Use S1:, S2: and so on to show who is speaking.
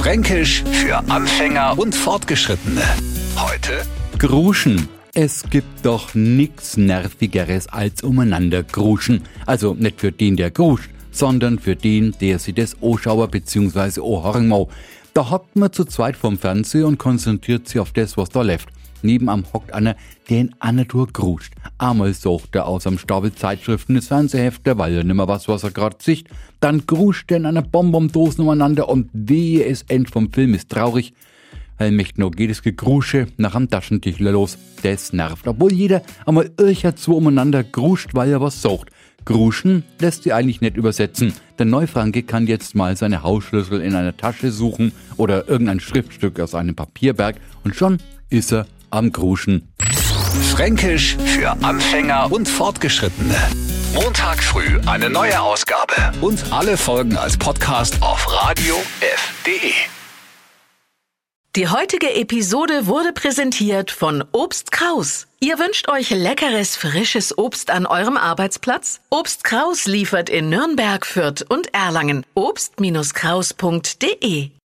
S1: Fränkisch für Anfänger und Fortgeschrittene. Heute
S2: Gruschen. Es gibt doch nix Nervigeres als umeinander gruschen. Also nicht für den, der gruscht, sondern für den, der sich das Oschauer bzw. Ohrhorn mau. Da hockt man zu zweit vom Fernseher und konzentriert sich auf das, was da läuft. Nebenan hockt einer, der in einer Tour gruscht. Einmal sucht er aus am Stapel Zeitschriften des Fernsehhefte, weil er nimmer was, was er grad sicht. Dann gruscht er in einer Bonbondosen umeinander und wehe es end vom Film ist traurig. Allmächt noch geht es Gegrusche nach am Taschentischler los. Das nervt, obwohl jeder einmal ircher zu umeinander gruscht, weil er was sucht. Gruschen lässt sich eigentlich nicht übersetzen. Der Neufranke kann jetzt mal seine Hausschlüssel in einer Tasche suchen oder irgendein Schriftstück aus einem Papierberg und schon ist er am Gruschen.
S1: Fränkisch für Anfänger und Fortgeschrittene. Montag früh eine neue Ausgabe und alle Folgen als Podcast auf radiof.de.
S3: Die heutige Episode wurde präsentiert von Obst Kraus. Ihr wünscht euch leckeres, frisches Obst an eurem Arbeitsplatz? Obst Kraus liefert in Nürnberg, Fürth und Erlangen. Obst-Kraus.de